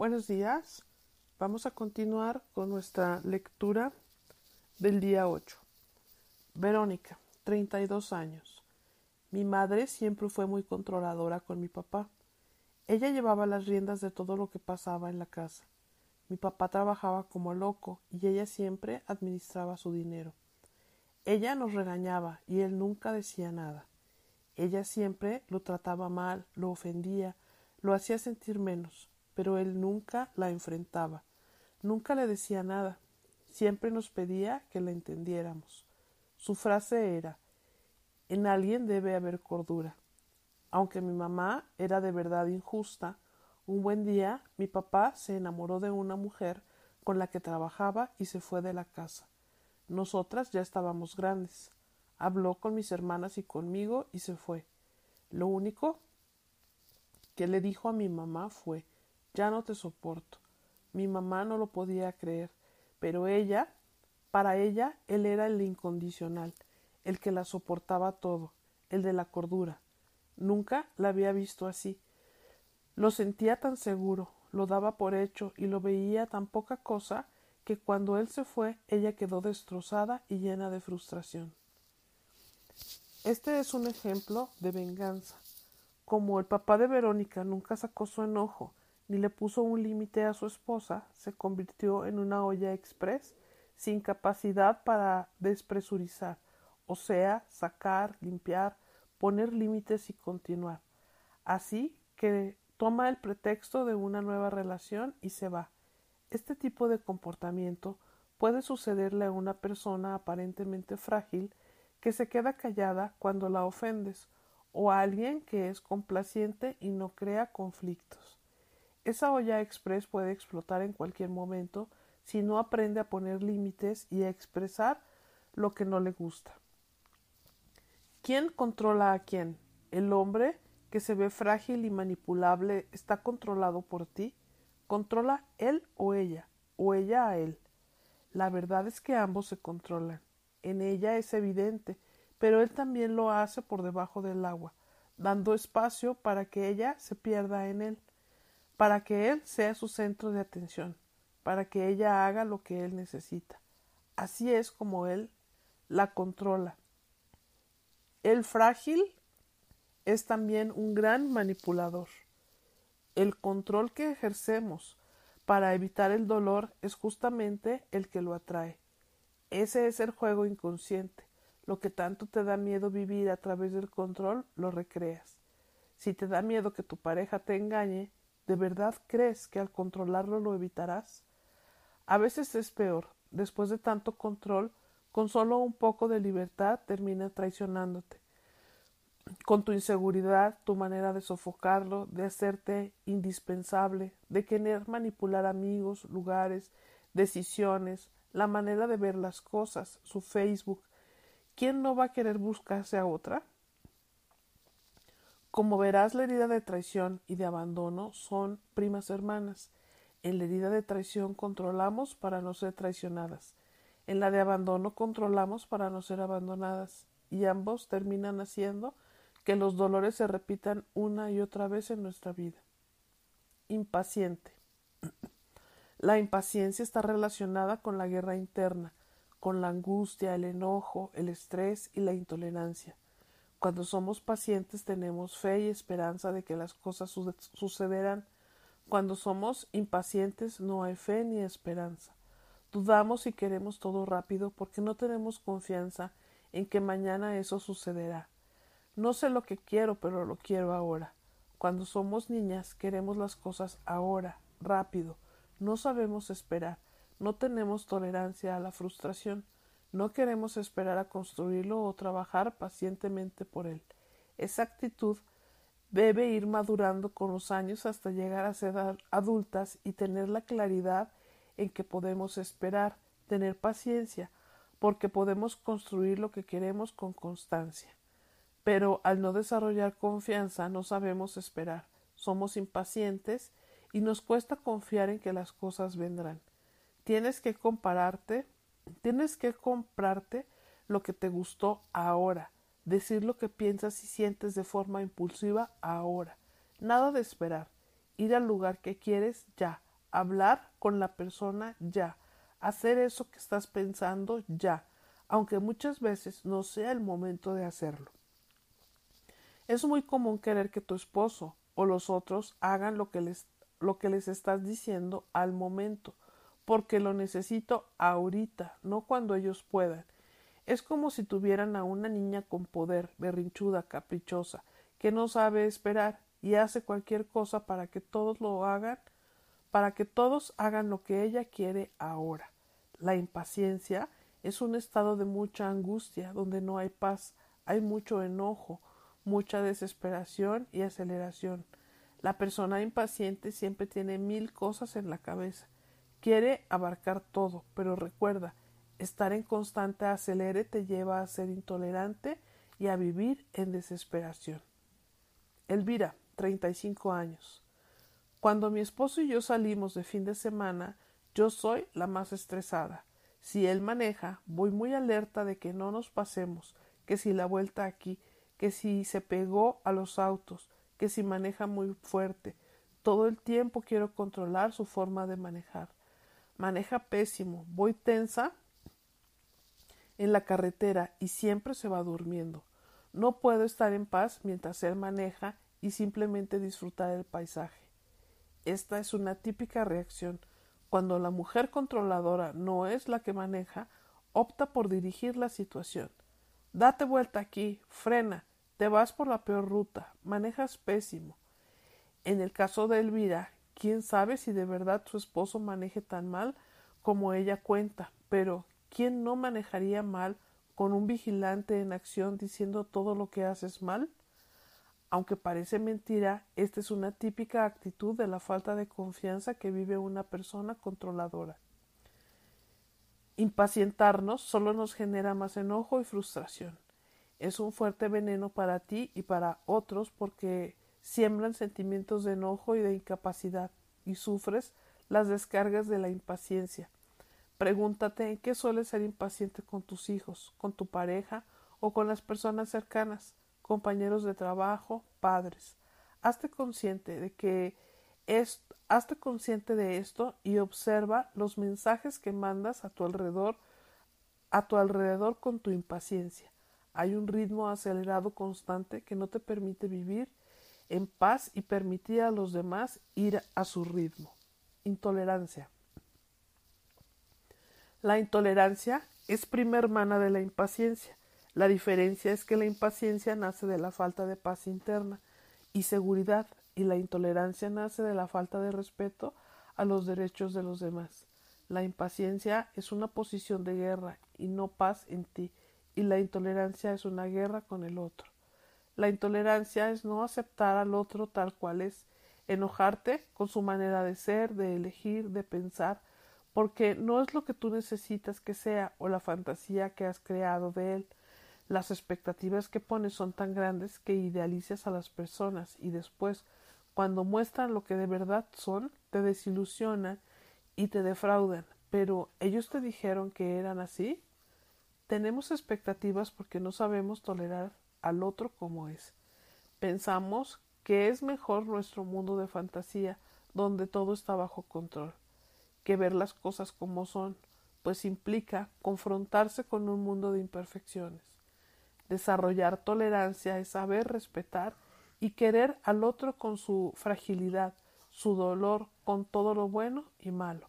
Buenos días. Vamos a continuar con nuestra lectura del día 8. Verónica, 32 años. Mi madre siempre fue muy controladora con mi papá. Ella llevaba las riendas de todo lo que pasaba en la casa. Mi papá trabajaba como loco y ella siempre administraba su dinero. Ella nos regañaba y él nunca decía nada. Ella siempre lo trataba mal, lo ofendía, lo hacía sentir menos, pero él nunca la enfrentaba, nunca le decía nada, siempre nos pedía que la entendiéramos. Su frase era En alguien debe haber cordura. Aunque mi mamá era de verdad injusta, un buen día mi papá se enamoró de una mujer con la que trabajaba y se fue de la casa. Nosotras ya estábamos grandes. Habló con mis hermanas y conmigo y se fue. Lo único que le dijo a mi mamá fue ya no te soporto. Mi mamá no lo podía creer, pero ella, para ella, él era el incondicional, el que la soportaba todo, el de la cordura. Nunca la había visto así. Lo sentía tan seguro, lo daba por hecho y lo veía tan poca cosa que cuando él se fue ella quedó destrozada y llena de frustración. Este es un ejemplo de venganza. Como el papá de Verónica nunca sacó su enojo ni le puso un límite a su esposa, se convirtió en una olla express sin capacidad para despresurizar, o sea, sacar, limpiar, poner límites y continuar. Así que toma el pretexto de una nueva relación y se va. Este tipo de comportamiento puede sucederle a una persona aparentemente frágil que se queda callada cuando la ofendes o a alguien que es complaciente y no crea conflictos. Esa olla express puede explotar en cualquier momento si no aprende a poner límites y a expresar lo que no le gusta. ¿Quién controla a quién? ¿El hombre que se ve frágil y manipulable está controlado por ti, controla él o ella, o ella a él. La verdad es que ambos se controlan. En ella es evidente, pero él también lo hace por debajo del agua, dando espacio para que ella se pierda en él, para que él sea su centro de atención, para que ella haga lo que él necesita. Así es como él la controla. El frágil es también un gran manipulador. El control que ejercemos para evitar el dolor es justamente el que lo atrae. Ese es el juego inconsciente. Lo que tanto te da miedo vivir a través del control, lo recreas. Si te da miedo que tu pareja te engañe, ¿de verdad crees que al controlarlo lo evitarás? A veces es peor. Después de tanto control, con solo un poco de libertad termina traicionándote con tu inseguridad, tu manera de sofocarlo, de hacerte indispensable, de querer manipular amigos, lugares, decisiones, la manera de ver las cosas, su Facebook. ¿Quién no va a querer buscarse a otra? Como verás, la herida de traición y de abandono son primas hermanas. En la herida de traición controlamos para no ser traicionadas. En la de abandono controlamos para no ser abandonadas. Y ambos terminan haciendo que los dolores se repitan una y otra vez en nuestra vida. Impaciente. La impaciencia está relacionada con la guerra interna, con la angustia, el enojo, el estrés y la intolerancia. Cuando somos pacientes tenemos fe y esperanza de que las cosas sucederán. Cuando somos impacientes no hay fe ni esperanza. Dudamos y queremos todo rápido porque no tenemos confianza en que mañana eso sucederá. No sé lo que quiero, pero lo quiero ahora. Cuando somos niñas queremos las cosas ahora, rápido. No sabemos esperar. No tenemos tolerancia a la frustración. No queremos esperar a construirlo o trabajar pacientemente por él. Esa actitud debe ir madurando con los años hasta llegar a ser adultas y tener la claridad en que podemos esperar, tener paciencia, porque podemos construir lo que queremos con constancia. Pero al no desarrollar confianza no sabemos esperar, somos impacientes y nos cuesta confiar en que las cosas vendrán. Tienes que compararte, tienes que comprarte lo que te gustó ahora, decir lo que piensas y sientes de forma impulsiva ahora. Nada de esperar, ir al lugar que quieres ya, hablar con la persona ya, hacer eso que estás pensando ya, aunque muchas veces no sea el momento de hacerlo. Es muy común querer que tu esposo o los otros hagan lo que les, lo que les estás diciendo al momento, porque lo necesito ahorita, no cuando ellos puedan. Es como si tuvieran a una niña con poder, berrinchuda, caprichosa, que no sabe esperar y hace cualquier cosa para que todos lo hagan, para que todos hagan lo que ella quiere ahora. La impaciencia es un estado de mucha angustia, donde no hay paz, hay mucho enojo, mucha desesperación y aceleración. La persona impaciente siempre tiene mil cosas en la cabeza. Quiere abarcar todo, pero recuerda, estar en constante acelere te lleva a ser intolerante y a vivir en desesperación. Elvira, 35 años. Cuando mi esposo y yo salimos de fin de semana, yo soy la más estresada. Si él maneja, voy muy alerta de que no nos pasemos, que si la vuelta aquí, que si se pegó a los autos, que si maneja muy fuerte. Todo el tiempo quiero controlar su forma de manejar. Maneja pésimo, voy tensa en la carretera y siempre se va durmiendo. No puedo estar en paz mientras él maneja y simplemente disfrutar el paisaje. Esta es una típica reacción. Cuando la mujer controladora no es la que maneja, opta por dirigir la situación. Date vuelta aquí, frena, te vas por la peor ruta, manejas pésimo. En el caso de Elvira, quién sabe si de verdad su esposo maneje tan mal como ella cuenta, pero ¿quién no manejaría mal con un vigilante en acción diciendo todo lo que haces mal? Aunque parece mentira, esta es una típica actitud de la falta de confianza que vive una persona controladora. Impacientarnos solo nos genera más enojo y frustración es un fuerte veneno para ti y para otros porque siembran sentimientos de enojo y de incapacidad y sufres las descargas de la impaciencia. Pregúntate en qué sueles ser impaciente con tus hijos, con tu pareja o con las personas cercanas, compañeros de trabajo, padres. Hazte consciente de que es, hazte consciente de esto y observa los mensajes que mandas a tu alrededor a tu alrededor con tu impaciencia. Hay un ritmo acelerado constante que no te permite vivir en paz y permitir a los demás ir a su ritmo. Intolerancia. La intolerancia es prima hermana de la impaciencia. La diferencia es que la impaciencia nace de la falta de paz interna y seguridad y la intolerancia nace de la falta de respeto a los derechos de los demás. La impaciencia es una posición de guerra y no paz en ti y la intolerancia es una guerra con el otro. La intolerancia es no aceptar al otro tal cual es, enojarte con su manera de ser, de elegir, de pensar, porque no es lo que tú necesitas que sea o la fantasía que has creado de él. Las expectativas que pones son tan grandes que idealizas a las personas y después, cuando muestran lo que de verdad son, te desilusionan y te defraudan. Pero ellos te dijeron que eran así. Tenemos expectativas porque no sabemos tolerar al otro como es. Pensamos que es mejor nuestro mundo de fantasía, donde todo está bajo control, que ver las cosas como son, pues implica confrontarse con un mundo de imperfecciones. Desarrollar tolerancia es saber respetar y querer al otro con su fragilidad, su dolor, con todo lo bueno y malo.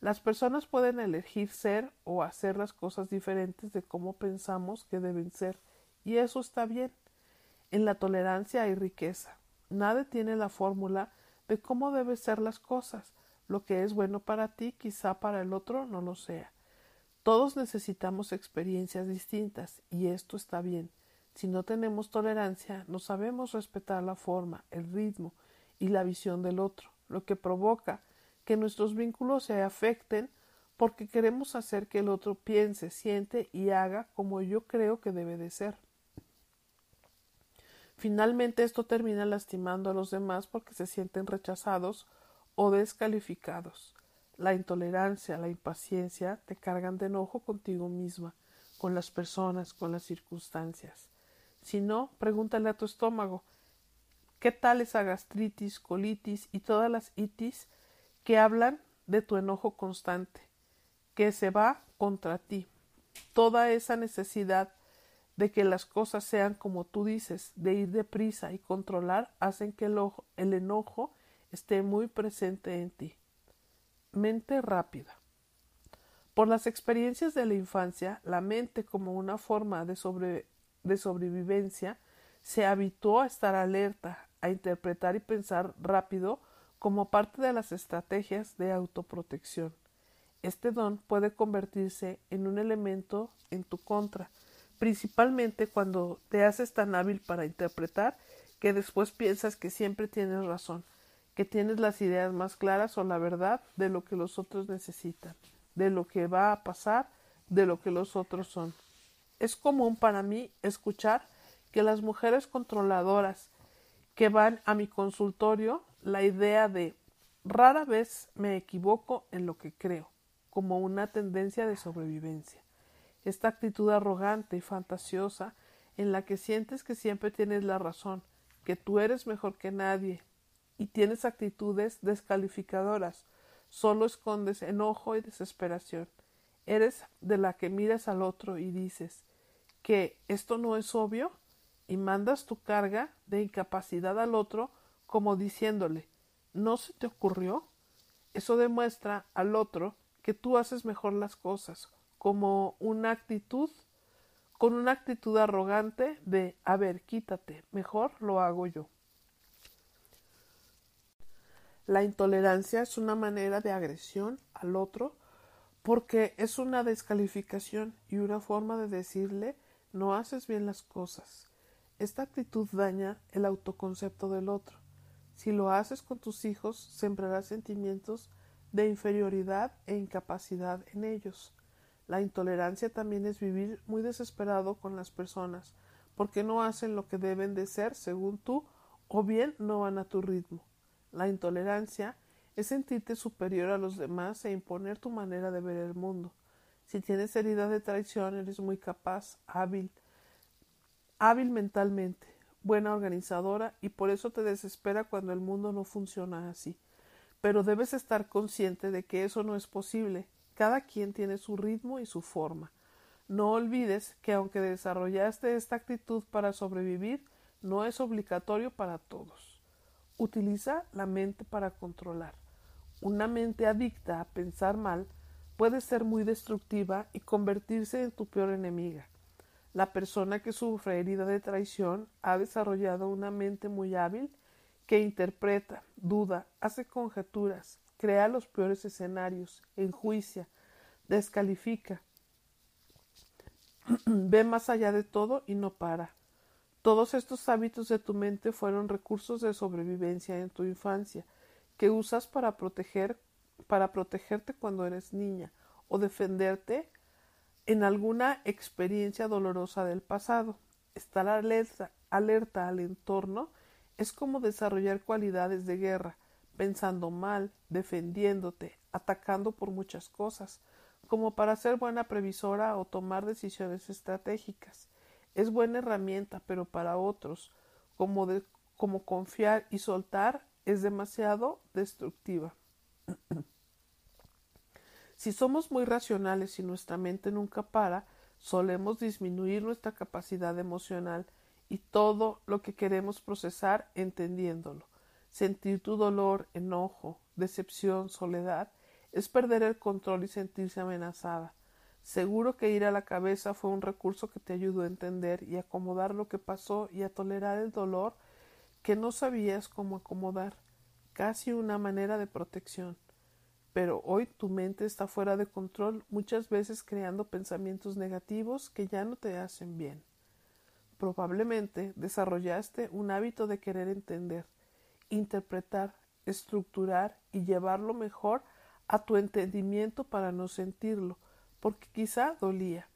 Las personas pueden elegir ser o hacer las cosas diferentes de cómo pensamos que deben ser, y eso está bien. En la tolerancia hay riqueza. Nadie tiene la fórmula de cómo deben ser las cosas. Lo que es bueno para ti quizá para el otro no lo sea. Todos necesitamos experiencias distintas y esto está bien. Si no tenemos tolerancia, no sabemos respetar la forma, el ritmo y la visión del otro, lo que provoca que nuestros vínculos se afecten porque queremos hacer que el otro piense, siente y haga como yo creo que debe de ser. Finalmente esto termina lastimando a los demás porque se sienten rechazados o descalificados. La intolerancia, la impaciencia te cargan de enojo contigo misma, con las personas, con las circunstancias. Si no, pregúntale a tu estómago ¿qué tal esa gastritis, colitis y todas las itis que hablan de tu enojo constante, que se va contra ti. Toda esa necesidad de que las cosas sean como tú dices, de ir deprisa y controlar, hacen que el, enojo esté muy presente en ti. Mente rápida. Por las experiencias de la infancia, la mente como una forma de sobrevivencia se habituó a estar alerta, a interpretar y pensar rápido como parte de las estrategias de autoprotección. Este don puede convertirse en un elemento en tu contra, principalmente cuando te haces tan hábil para interpretar que después piensas que siempre tienes razón, que tienes las ideas más claras o la verdad de lo que los otros necesitan, de lo que va a pasar, de lo que los otros son. Es común para mí escuchar que las mujeres controladoras que van a mi consultorio la idea de rara vez me equivoco en lo que creo, como una tendencia de sobrevivencia esta actitud arrogante y fantasiosa en la que sientes que siempre tienes la razón, que tú eres mejor que nadie, y tienes actitudes descalificadoras, solo escondes enojo y desesperación. Eres de la que miras al otro y dices que esto no es obvio y mandas tu carga de incapacidad al otro como diciéndole ¿No se te ocurrió? Eso demuestra al otro que tú haces mejor las cosas, como una actitud, con una actitud arrogante de, a ver, quítate, mejor lo hago yo. La intolerancia es una manera de agresión al otro porque es una descalificación y una forma de decirle no haces bien las cosas. Esta actitud daña el autoconcepto del otro. Si lo haces con tus hijos, sembrarás sentimientos de inferioridad e incapacidad en ellos. La intolerancia también es vivir muy desesperado con las personas, porque no hacen lo que deben de ser según tú, o bien no van a tu ritmo. La intolerancia es sentirte superior a los demás e imponer tu manera de ver el mundo. Si tienes herida de traición, eres muy capaz, hábil, hábil mentalmente, buena organizadora y por eso te desespera cuando el mundo no funciona así. Pero debes estar consciente de que eso no es posible cada quien tiene su ritmo y su forma. No olvides que aunque desarrollaste esta actitud para sobrevivir, no es obligatorio para todos. Utiliza la mente para controlar. Una mente adicta a pensar mal puede ser muy destructiva y convertirse en tu peor enemiga. La persona que sufre herida de traición ha desarrollado una mente muy hábil que interpreta, duda, hace conjeturas, crea los peores escenarios, enjuicia, descalifica, ve más allá de todo y no para. Todos estos hábitos de tu mente fueron recursos de sobrevivencia en tu infancia, que usas para proteger, para protegerte cuando eres niña o defenderte en alguna experiencia dolorosa del pasado. Estar alerta, alerta al entorno es como desarrollar cualidades de guerra, pensando mal, defendiéndote, atacando por muchas cosas, como para ser buena previsora o tomar decisiones estratégicas. Es buena herramienta, pero para otros, como, de, como confiar y soltar, es demasiado destructiva. si somos muy racionales y nuestra mente nunca para, solemos disminuir nuestra capacidad emocional y todo lo que queremos procesar entendiéndolo. Sentir tu dolor, enojo, decepción, soledad, es perder el control y sentirse amenazada. Seguro que ir a la cabeza fue un recurso que te ayudó a entender y acomodar lo que pasó y a tolerar el dolor que no sabías cómo acomodar, casi una manera de protección. Pero hoy tu mente está fuera de control, muchas veces creando pensamientos negativos que ya no te hacen bien. Probablemente desarrollaste un hábito de querer entender, interpretar, estructurar y llevarlo mejor a tu entendimiento para no sentirlo, porque quizá dolía.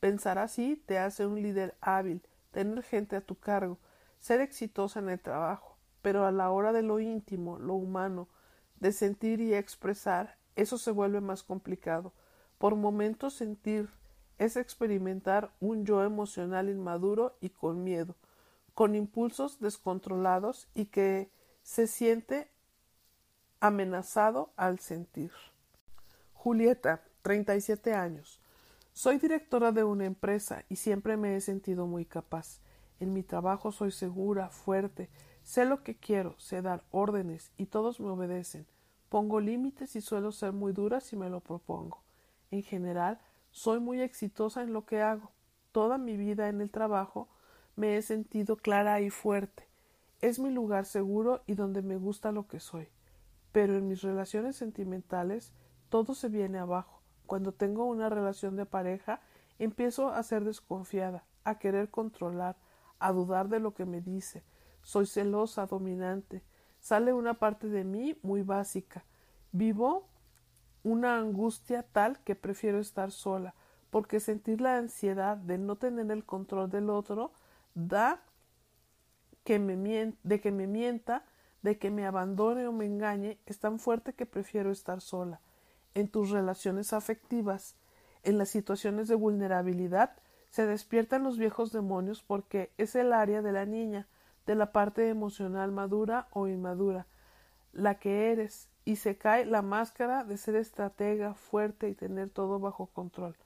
Pensar así te hace un líder hábil, tener gente a tu cargo, ser exitosa en el trabajo, pero a la hora de lo íntimo, lo humano, de sentir y expresar, eso se vuelve más complicado. Por momentos sentir es experimentar un yo emocional inmaduro y con miedo, con impulsos descontrolados y que se siente amenazado al sentir. Julieta, 37 años. Soy directora de una empresa y siempre me he sentido muy capaz. En mi trabajo soy segura, fuerte, sé lo que quiero, sé dar órdenes y todos me obedecen. Pongo límites y suelo ser muy dura si me lo propongo. En general, soy muy exitosa en lo que hago. Toda mi vida en el trabajo me he sentido clara y fuerte. Es mi lugar seguro y donde me gusta lo que soy. Pero en mis relaciones sentimentales todo se viene abajo. Cuando tengo una relación de pareja, empiezo a ser desconfiada, a querer controlar, a dudar de lo que me dice. Soy celosa, dominante. Sale una parte de mí muy básica. Vivo una angustia tal que prefiero estar sola, porque sentir la ansiedad de no tener el control del otro da de que me mienta, de que me abandone o me engañe, es tan fuerte que prefiero estar sola. En tus relaciones afectivas, en las situaciones de vulnerabilidad, se despiertan los viejos demonios porque es el área de la niña, de la parte emocional madura o inmadura, la que eres, y se cae la máscara de ser estratega, fuerte y tener todo bajo control.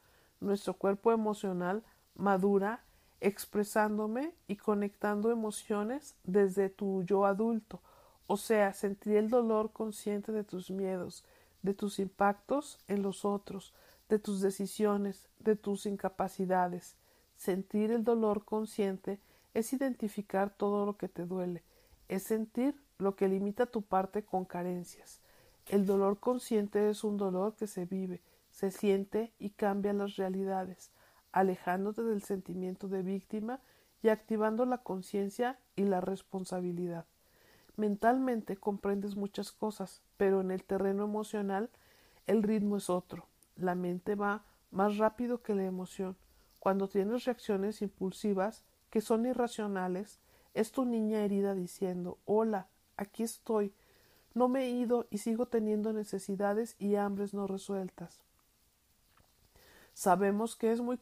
Nuestro cuerpo emocional madura expresándome y conectando emociones desde tu yo adulto, o sea, sentir el dolor consciente de tus miedos, de tus impactos en los otros, de tus decisiones, de tus incapacidades. Sentir el dolor consciente es identificar todo lo que te duele, es sentir lo que limita tu parte con carencias. El dolor consciente es un dolor que se vive, se siente y cambia las realidades, alejándote del sentimiento de víctima y activando la conciencia y la responsabilidad. Mentalmente comprendes muchas cosas, pero en el terreno emocional el ritmo es otro. La mente va más rápido que la emoción. Cuando tienes reacciones impulsivas que son irracionales, es tu niña herida diciendo Hola, aquí estoy. No me he ido y sigo teniendo necesidades y hambres no resueltas. Sabemos que es muy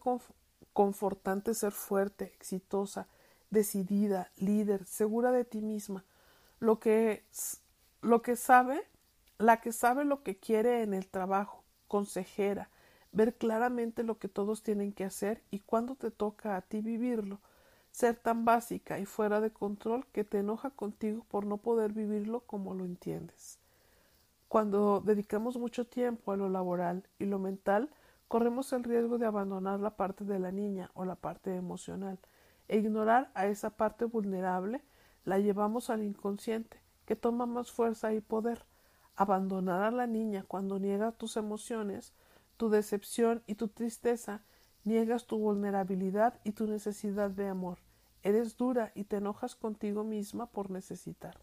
confortante ser fuerte, exitosa, decidida, líder, segura de ti misma, lo que, lo que sabe, la que sabe lo que quiere en el trabajo, consejera, ver claramente lo que todos tienen que hacer y cuándo te toca a ti vivirlo, ser tan básica y fuera de control que te enoja contigo por no poder vivirlo como lo entiendes. Cuando dedicamos mucho tiempo a lo laboral y lo mental, corremos el riesgo de abandonar la parte de la niña o la parte emocional e ignorar a esa parte vulnerable la llevamos al inconsciente, que toma más fuerza y poder. Abandonar a la niña cuando niega tus emociones, tu decepción y tu tristeza, niegas tu vulnerabilidad y tu necesidad de amor. Eres dura y te enojas contigo misma por necesitar.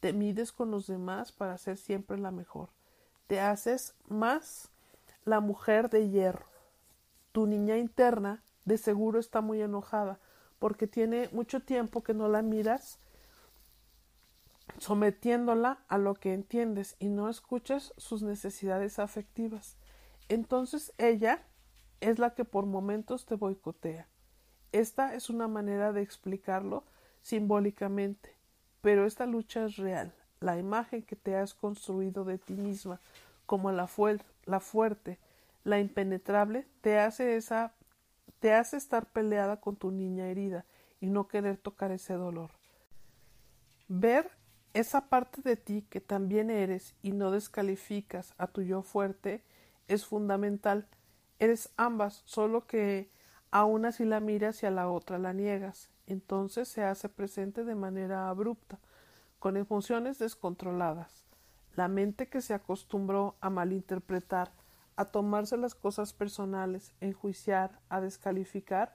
Te mides con los demás para ser siempre la mejor. Te haces más la mujer de hierro. Tu niña interna de seguro está muy enojada porque tiene mucho tiempo que no la miras sometiéndola a lo que entiendes y no escuchas sus necesidades afectivas. Entonces ella es la que por momentos te boicotea. Esta es una manera de explicarlo simbólicamente, pero esta lucha es real. La imagen que te has construido de ti misma como la, la fuerte, la impenetrable, te hace esa te hace estar peleada con tu niña herida y no querer tocar ese dolor. Ver esa parte de ti que también eres y no descalificas a tu yo fuerte es fundamental. Eres ambas, solo que a una si la miras y a la otra la niegas. Entonces se hace presente de manera abrupta, con emociones descontroladas. La mente que se acostumbró a malinterpretar, a tomarse las cosas personales, enjuiciar, a descalificar,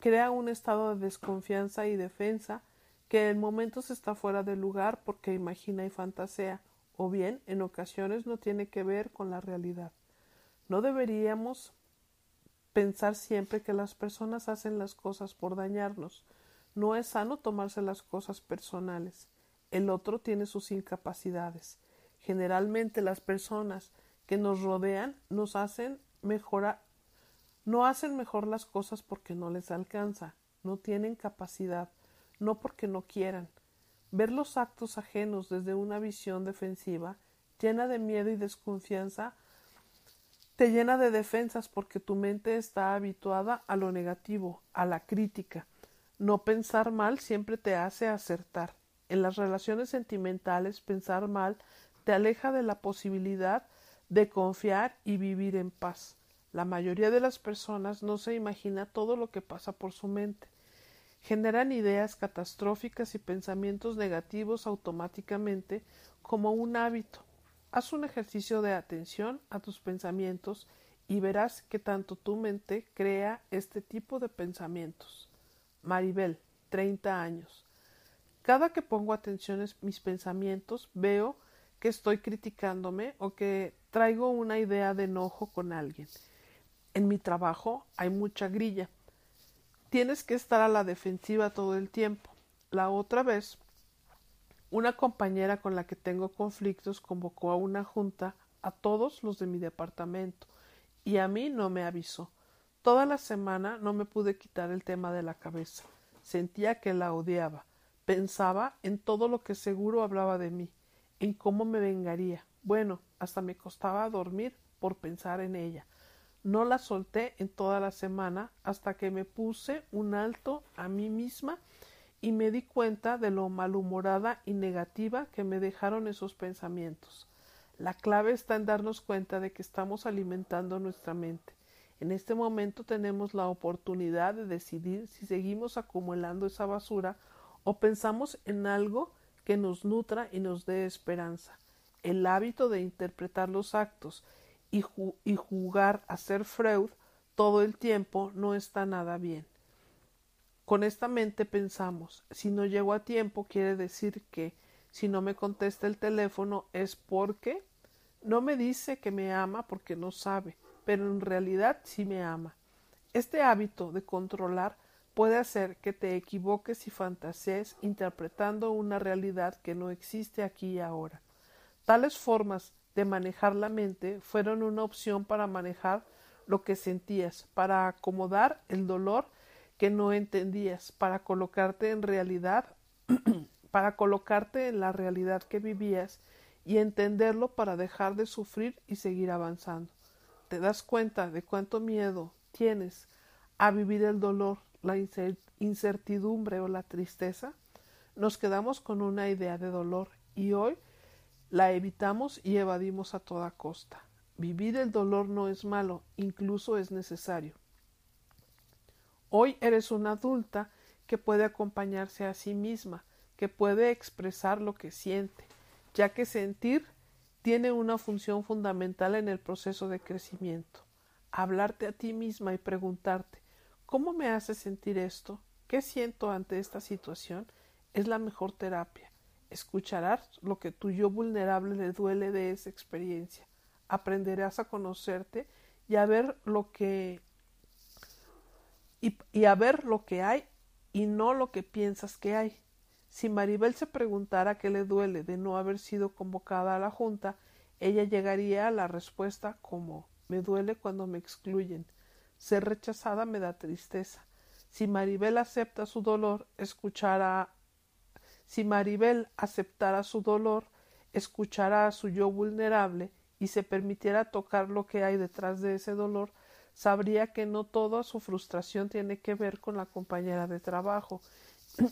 crea un estado de desconfianza y defensa que en momentos está fuera de lugar porque imagina y fantasea, o bien en ocasiones no tiene que ver con la realidad. No deberíamos pensar siempre que las personas hacen las cosas por dañarnos. No es sano tomarse las cosas personales. El otro tiene sus incapacidades. Generalmente las personas que nos rodean nos hacen mejorar no hacen mejor las cosas porque no les alcanza, no tienen capacidad, no porque no quieran. Ver los actos ajenos desde una visión defensiva llena de miedo y desconfianza, te llena de defensas porque tu mente está habituada a lo negativo, a la crítica. No pensar mal siempre te hace acertar. En las relaciones sentimentales, pensar mal te aleja de la posibilidad de confiar y vivir en paz. La mayoría de las personas no se imagina todo lo que pasa por su mente. Generan ideas catastróficas y pensamientos negativos automáticamente como un hábito. Haz un ejercicio de atención a tus pensamientos y verás que tanto tu mente crea este tipo de pensamientos. Maribel, 30 años. Cada que pongo atención mis pensamientos, veo que estoy criticándome o que traigo una idea de enojo con alguien. En mi trabajo hay mucha grilla. Tienes que estar a la defensiva todo el tiempo. La otra vez una compañera con la que tengo conflictos convocó a una junta a todos los de mi departamento y a mí no me avisó. Toda la semana no me pude quitar el tema de la cabeza. Sentía que la odiaba. Pensaba en todo lo que seguro hablaba de mí, en cómo me vengaría. Bueno, hasta me costaba dormir por pensar en ella. No la solté en toda la semana hasta que me puse un alto a mí misma y me di cuenta de lo malhumorada y negativa que me dejaron esos pensamientos. La clave está en darnos cuenta de que estamos alimentando nuestra mente. En este momento tenemos la oportunidad de decidir si seguimos acumulando esa basura o pensamos en algo que nos nutra y nos dé esperanza. El hábito de interpretar los actos y, y jugar a ser Freud todo el tiempo no está nada bien. Con esta mente pensamos, si no llego a tiempo quiere decir que si no me contesta el teléfono es porque no me dice que me ama porque no sabe, pero en realidad sí me ama. Este hábito de controlar puede hacer que te equivoques y fantasees interpretando una realidad que no existe aquí y ahora. Tales formas de manejar la mente fueron una opción para manejar lo que sentías, para acomodar el dolor que no entendías para colocarte en realidad, para colocarte en la realidad que vivías y entenderlo para dejar de sufrir y seguir avanzando. ¿Te das cuenta de cuánto miedo tienes a vivir el dolor, la incertidumbre o la tristeza? Nos quedamos con una idea de dolor y hoy la evitamos y evadimos a toda costa. Vivir el dolor no es malo, incluso es necesario. Hoy eres una adulta que puede acompañarse a sí misma, que puede expresar lo que siente, ya que sentir tiene una función fundamental en el proceso de crecimiento. Hablarte a ti misma y preguntarte ¿Cómo me hace sentir esto? ¿Qué siento ante esta situación? es la mejor terapia. Escucharás lo que tu yo vulnerable le duele de esa experiencia. Aprenderás a conocerte y a ver lo que y, a ver lo que hay y no lo que piensas que hay. Si Maribel se preguntara qué le duele de no haber sido convocada a la junta, ella llegaría a la respuesta como me duele cuando me excluyen. Ser rechazada me da tristeza. Si Maribel acepta su dolor, escuchará si Maribel aceptara su dolor, escuchará a su yo vulnerable y se permitiera tocar lo que hay detrás de ese dolor, sabría que no toda su frustración tiene que ver con la compañera de trabajo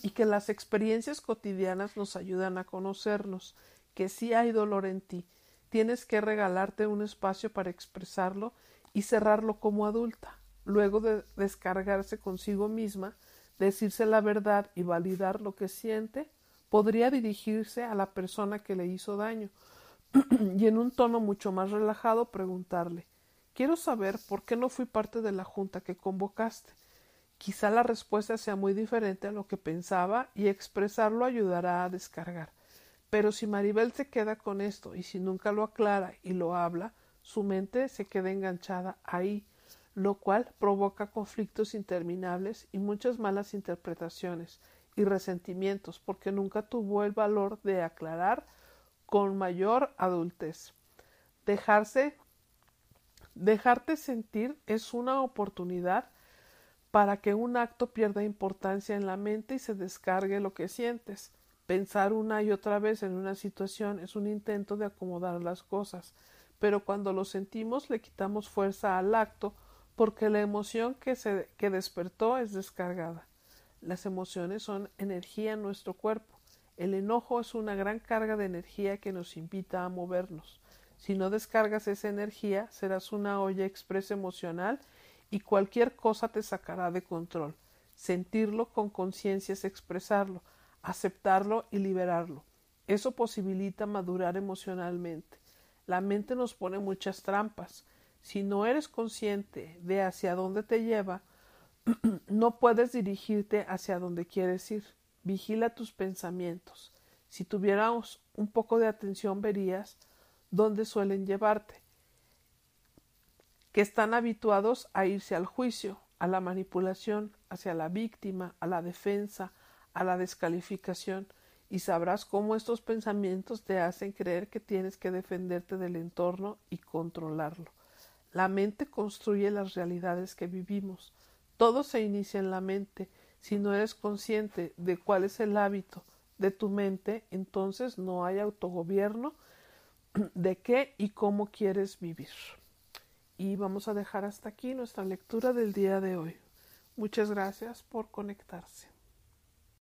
y que las experiencias cotidianas nos ayudan a conocernos, que sí hay dolor en ti, tienes que regalarte un espacio para expresarlo y cerrarlo como adulta, luego de descargarse consigo misma, decirse la verdad y validar lo que siente, podría dirigirse a la persona que le hizo daño y en un tono mucho más relajado preguntarle Quiero saber por qué no fui parte de la junta que convocaste. Quizá la respuesta sea muy diferente a lo que pensaba y expresarlo ayudará a descargar. Pero si Maribel se queda con esto y si nunca lo aclara y lo habla, su mente se queda enganchada ahí, lo cual provoca conflictos interminables y muchas malas interpretaciones y resentimientos porque nunca tuvo el valor de aclarar con mayor adultez. Dejarse Dejarte sentir es una oportunidad para que un acto pierda importancia en la mente y se descargue lo que sientes. Pensar una y otra vez en una situación es un intento de acomodar las cosas, pero cuando lo sentimos le quitamos fuerza al acto porque la emoción que, se, que despertó es descargada. Las emociones son energía en nuestro cuerpo. El enojo es una gran carga de energía que nos invita a movernos. Si no descargas esa energía, serás una olla expresa emocional y cualquier cosa te sacará de control. Sentirlo con conciencia es expresarlo, aceptarlo y liberarlo. Eso posibilita madurar emocionalmente. La mente nos pone muchas trampas. Si no eres consciente de hacia dónde te lleva, no puedes dirigirte hacia donde quieres ir. Vigila tus pensamientos. Si tuviéramos un poco de atención verías dónde suelen llevarte, que están habituados a irse al juicio, a la manipulación, hacia la víctima, a la defensa, a la descalificación, y sabrás cómo estos pensamientos te hacen creer que tienes que defenderte del entorno y controlarlo. La mente construye las realidades que vivimos. Todo se inicia en la mente. Si no eres consciente de cuál es el hábito de tu mente, entonces no hay autogobierno de qué y cómo quieres vivir. Y vamos a dejar hasta aquí nuestra lectura del día de hoy. Muchas gracias por conectarse.